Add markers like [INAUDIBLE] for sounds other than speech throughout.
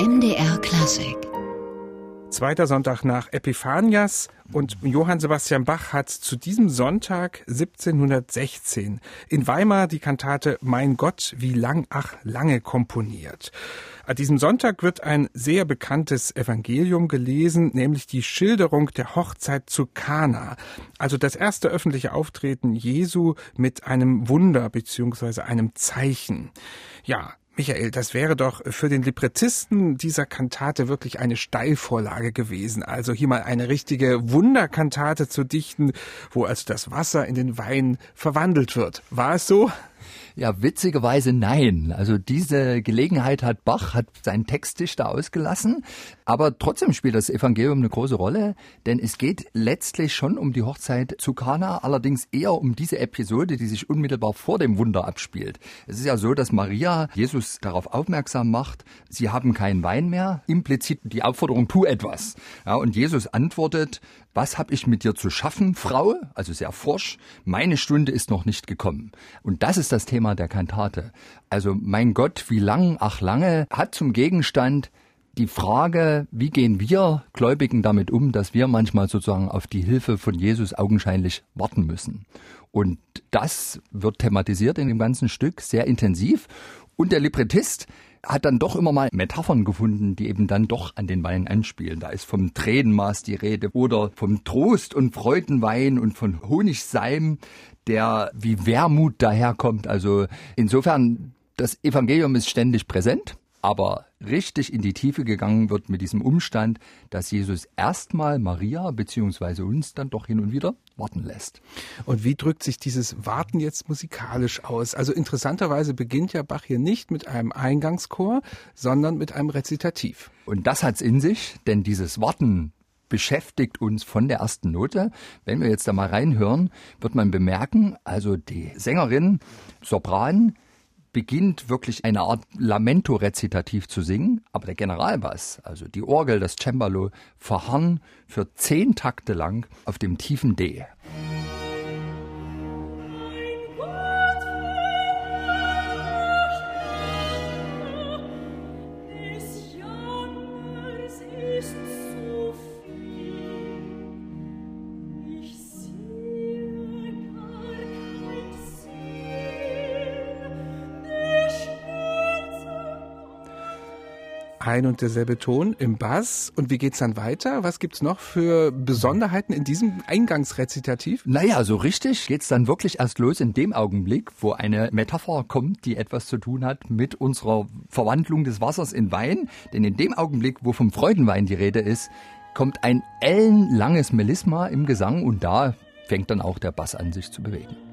MDR Klassik. Zweiter Sonntag nach Epiphanias und Johann Sebastian Bach hat zu diesem Sonntag 1716 in Weimar die Kantate Mein Gott, wie lang, ach, lange komponiert. An diesem Sonntag wird ein sehr bekanntes Evangelium gelesen, nämlich die Schilderung der Hochzeit zu Kana, also das erste öffentliche Auftreten Jesu mit einem Wunder bzw. einem Zeichen. Ja, Michael, das wäre doch für den Librettisten dieser Kantate wirklich eine Steilvorlage gewesen. Also hier mal eine richtige Wunderkantate zu dichten, wo also das Wasser in den Wein verwandelt wird. War es so? Ja, witzigerweise nein. Also diese Gelegenheit hat Bach, hat seinen Textdichter ausgelassen. Aber trotzdem spielt das Evangelium eine große Rolle, denn es geht letztlich schon um die Hochzeit zu Kana, allerdings eher um diese Episode, die sich unmittelbar vor dem Wunder abspielt. Es ist ja so, dass Maria Jesus darauf aufmerksam macht, sie haben keinen Wein mehr, implizit die Aufforderung, tu etwas. Ja, und Jesus antwortet, was habe ich mit dir zu schaffen, Frau? Also sehr forsch, meine Stunde ist noch nicht gekommen. Und das ist das Thema der Kantate. Also mein Gott, wie lang, ach lange, hat zum Gegenstand die Frage, wie gehen wir Gläubigen damit um, dass wir manchmal sozusagen auf die Hilfe von Jesus augenscheinlich warten müssen. Und das wird thematisiert in dem ganzen Stück sehr intensiv. Und der Librettist hat dann doch immer mal Metaphern gefunden, die eben dann doch an den Wein anspielen. Da ist vom Tränenmaß die Rede oder vom Trost und Freudenwein und von Honigseim, der wie Wermut daherkommt. Also insofern, das Evangelium ist ständig präsent aber richtig in die Tiefe gegangen wird mit diesem Umstand, dass Jesus erstmal Maria bzw. uns dann doch hin und wieder warten lässt. Und wie drückt sich dieses Warten jetzt musikalisch aus? Also interessanterweise beginnt ja Bach hier nicht mit einem Eingangschor, sondern mit einem Rezitativ. Und das hat's in sich, denn dieses Warten beschäftigt uns von der ersten Note. Wenn wir jetzt da mal reinhören, wird man bemerken, also die Sängerin, Sopran, beginnt wirklich eine Art Lamento-Rezitativ zu singen, aber der Generalbass, also die Orgel, das Cembalo, verharren für zehn Takte lang auf dem tiefen D. ein und derselbe Ton im Bass. Und wie geht's dann weiter? Was gibt's noch für Besonderheiten in diesem Eingangsrezitativ? Naja, so richtig geht's dann wirklich erst los in dem Augenblick, wo eine Metapher kommt, die etwas zu tun hat mit unserer Verwandlung des Wassers in Wein. Denn in dem Augenblick, wo vom Freudenwein die Rede ist, kommt ein ellenlanges Melisma im Gesang und da fängt dann auch der Bass an, sich zu bewegen.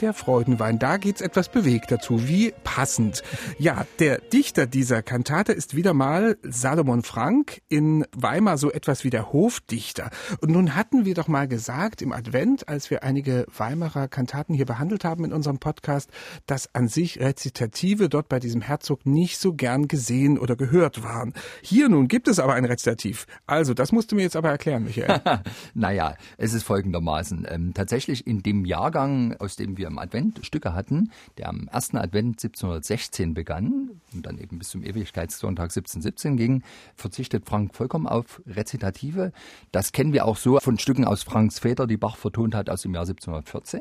Der Freudenwein. Da geht's etwas bewegt dazu. Wie passend. Ja, der Dichter dieser Kantate ist wieder mal Salomon Frank in Weimar so etwas wie der Hofdichter. Und nun hatten wir doch mal gesagt im Advent, als wir einige Weimarer Kantaten hier behandelt haben in unserem Podcast, dass an sich Rezitative dort bei diesem Herzog nicht so gern gesehen oder gehört waren. Hier nun gibt es aber ein Rezitativ. Also, das musst du mir jetzt aber erklären, Michael. [LAUGHS] naja, es ist folgendermaßen. Ähm, tatsächlich in dem Jahrgang, aus dem wir im Advent Stücke hatten, der am ersten Advent 1716 begann und dann eben bis zum Ewigkeitssonntag 1717 ging, verzichtet Frank vollkommen auf Rezitative. Das kennen wir auch so von Stücken aus Franks Väter, die Bach vertont hat aus dem Jahr 1714.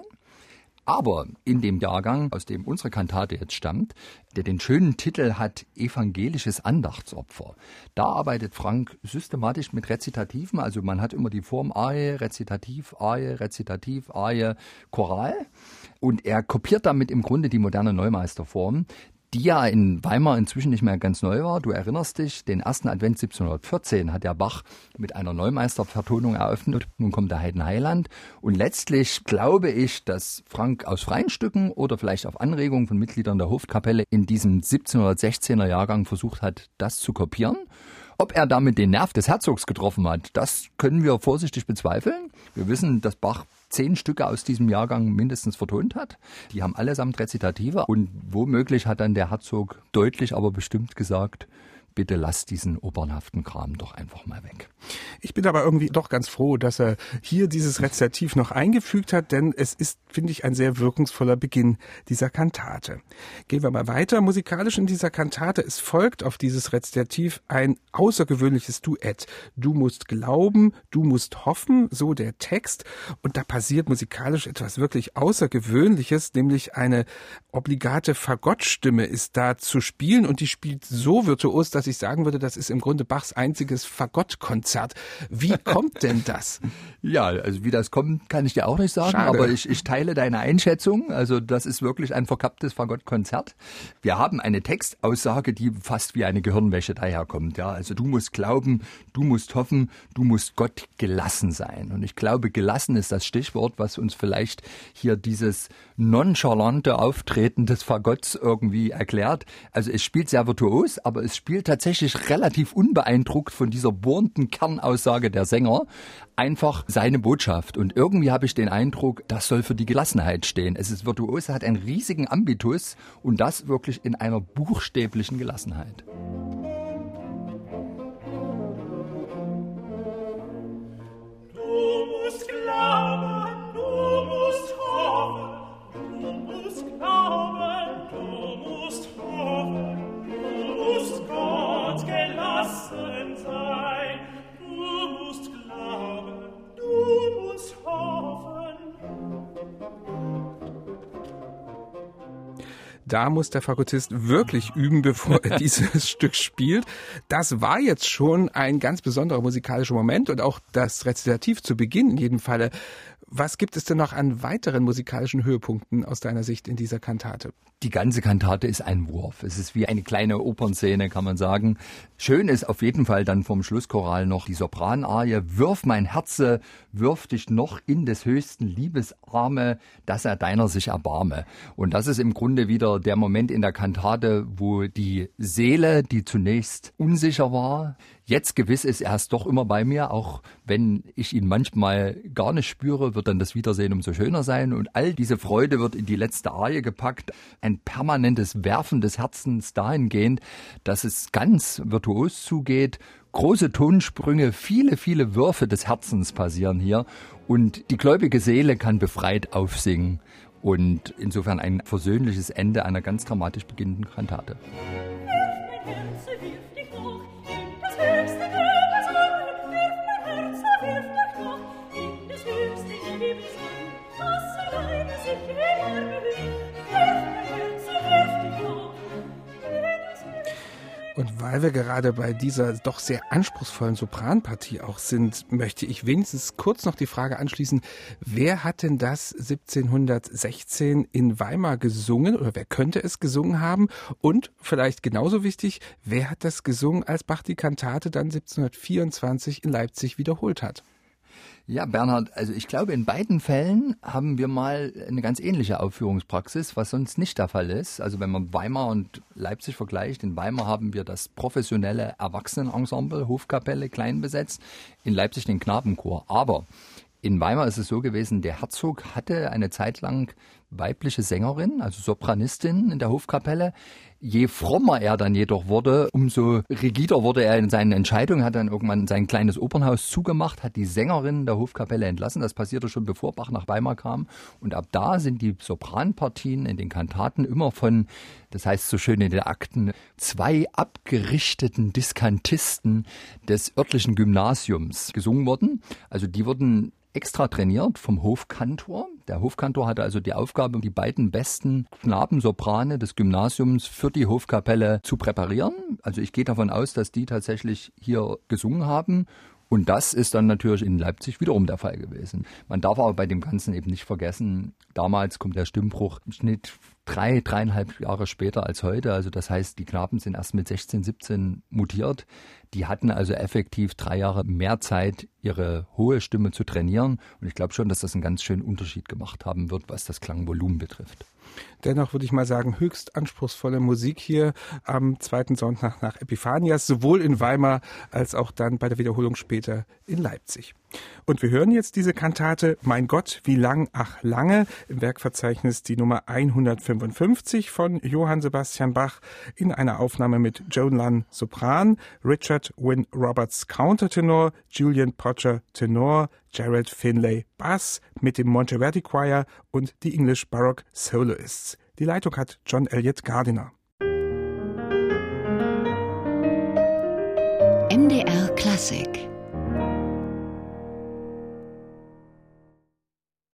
Aber in dem Jahrgang, aus dem unsere Kantate jetzt stammt, der den schönen Titel hat Evangelisches Andachtsopfer, da arbeitet Frank systematisch mit Rezitativen. Also man hat immer die Form Aie, Rezitativ, Aie, Rezitativ, Aie, Choral. Und er kopiert damit im Grunde die moderne Neumeisterform, die ja in Weimar inzwischen nicht mehr ganz neu war. Du erinnerst dich, den ersten Advent 1714 hat der Bach mit einer Neumeistervertonung eröffnet. Nun kommt der Heiden Heiland. Und letztlich glaube ich, dass Frank aus freien Stücken oder vielleicht auf Anregung von Mitgliedern der Hofkapelle in diesem 1716er Jahrgang versucht hat, das zu kopieren. Ob er damit den Nerv des Herzogs getroffen hat, das können wir vorsichtig bezweifeln. Wir wissen, dass Bach zehn Stücke aus diesem Jahrgang mindestens vertont hat. Die haben allesamt Rezitative und womöglich hat dann der Herzog deutlich, aber bestimmt gesagt, bitte lass diesen opernhaften Kram doch einfach mal weg. Ich bin aber irgendwie doch ganz froh, dass er hier dieses Rezitativ noch eingefügt hat, denn es ist, finde ich, ein sehr wirkungsvoller Beginn dieser Kantate. Gehen wir mal weiter. Musikalisch in dieser Kantate. Es folgt auf dieses Rezitativ ein außergewöhnliches Duett. Du musst glauben, du musst hoffen, so der Text. Und da passiert musikalisch etwas wirklich Außergewöhnliches, nämlich eine obligate Fagottstimme ist da zu spielen und die spielt so virtuos, dass ich sagen würde, das ist im Grunde Bachs einziges Fagottkonzert. Wie kommt denn das? [LAUGHS] ja, also wie das kommt, kann ich dir auch nicht sagen, Schade. aber ich, ich teile deine Einschätzung. Also das ist wirklich ein verkapptes Fagottkonzert. Wir haben eine Textaussage, die fast wie eine Gehirnwäsche daherkommt. Ja, also du musst glauben, du musst hoffen, du musst Gott gelassen sein. Und ich glaube, gelassen ist das Stichwort, was uns vielleicht hier dieses nonchalante Auftreten des Fagotts irgendwie erklärt. Also es spielt sehr virtuos, aber es spielt tatsächlich relativ unbeeindruckt von dieser bohrenden Kernaussage der Sänger einfach seine Botschaft. Und irgendwie habe ich den Eindruck, das soll für die Gelassenheit stehen. Es ist virtuos, hat einen riesigen Ambitus und das wirklich in einer buchstäblichen Gelassenheit. Da muss der Fakultist wirklich üben, bevor er dieses [LAUGHS] Stück spielt. Das war jetzt schon ein ganz besonderer musikalischer Moment und auch das Rezitativ zu Beginn in jedem Falle. Was gibt es denn noch an weiteren musikalischen Höhepunkten aus deiner Sicht in dieser Kantate? Die ganze Kantate ist ein Wurf. Es ist wie eine kleine Opernszene, kann man sagen. Schön ist auf jeden Fall dann vom Schlusschoral noch die Sopranarie. Wirf mein Herze, wirf dich noch in des höchsten Liebesarme, dass er deiner sich erbarme. Und das ist im Grunde wieder der Moment in der Kantate, wo die Seele, die zunächst unsicher war, jetzt gewiss ist, er ist doch immer bei mir, auch wenn ich ihn manchmal gar nicht spüre, wird dann das Wiedersehen umso schöner sein. Und all diese Freude wird in die letzte Arie gepackt, ein permanentes Werfen des Herzens dahingehend, dass es ganz virtuos zugeht, große Tonsprünge, viele, viele Würfe des Herzens passieren hier. Und die gläubige Seele kann befreit aufsingen und insofern ein versöhnliches Ende einer ganz dramatisch beginnenden Kantate. Und weil wir gerade bei dieser doch sehr anspruchsvollen Sopranpartie auch sind, möchte ich wenigstens kurz noch die Frage anschließen, wer hat denn das 1716 in Weimar gesungen oder wer könnte es gesungen haben? Und vielleicht genauso wichtig, wer hat das gesungen, als Bach die Kantate dann 1724 in Leipzig wiederholt hat? Ja, Bernhard, also ich glaube, in beiden Fällen haben wir mal eine ganz ähnliche Aufführungspraxis, was sonst nicht der Fall ist. Also wenn man Weimar und Leipzig vergleicht, in Weimar haben wir das professionelle Erwachsenenensemble, Hofkapelle, klein besetzt, in Leipzig den Knabenchor. Aber in Weimar ist es so gewesen, der Herzog hatte eine Zeit lang weibliche Sängerin, also Sopranistin in der Hofkapelle. Je frommer er dann jedoch wurde, umso rigider wurde er in seinen Entscheidungen, hat dann irgendwann sein kleines Opernhaus zugemacht, hat die Sängerin der Hofkapelle entlassen. Das passierte schon bevor Bach nach Weimar kam. Und ab da sind die Sopranpartien in den Kantaten immer von, das heißt so schön in den Akten, zwei abgerichteten Diskantisten des örtlichen Gymnasiums gesungen worden. Also die wurden extra trainiert vom Hofkantor. Der Hofkantor hatte also die Aufgabe, die beiden besten Knabensoprane des Gymnasiums für die Hofkapelle zu präparieren. Also ich gehe davon aus, dass die tatsächlich hier gesungen haben und das ist dann natürlich in Leipzig wiederum der Fall gewesen. Man darf aber bei dem Ganzen eben nicht vergessen, damals kommt der Stimmbruch im Schnitt drei, dreieinhalb Jahre später als heute. Also das heißt, die Knaben sind erst mit 16, 17 mutiert. Die hatten also effektiv drei Jahre mehr Zeit, ihre hohe Stimme zu trainieren. Und ich glaube schon, dass das einen ganz schönen Unterschied gemacht haben wird, was das Klangvolumen betrifft. Dennoch würde ich mal sagen, höchst anspruchsvolle Musik hier am zweiten Sonntag nach Epiphanias, sowohl in Weimar als auch dann bei der Wiederholung später in Leipzig. Und wir hören jetzt diese Kantate Mein Gott, wie lang, ach lange, im Werkverzeichnis die Nummer 155 von Johann Sebastian Bach in einer Aufnahme mit Joan Lunn Sopran, Richard Wynne Roberts Countertenor, Julian Potter Tenor, Gerald Finlay Bass mit dem Monteverdi Choir und die English Baroque Soloists. Die Leitung hat John Elliott Gardiner. MDR Klassik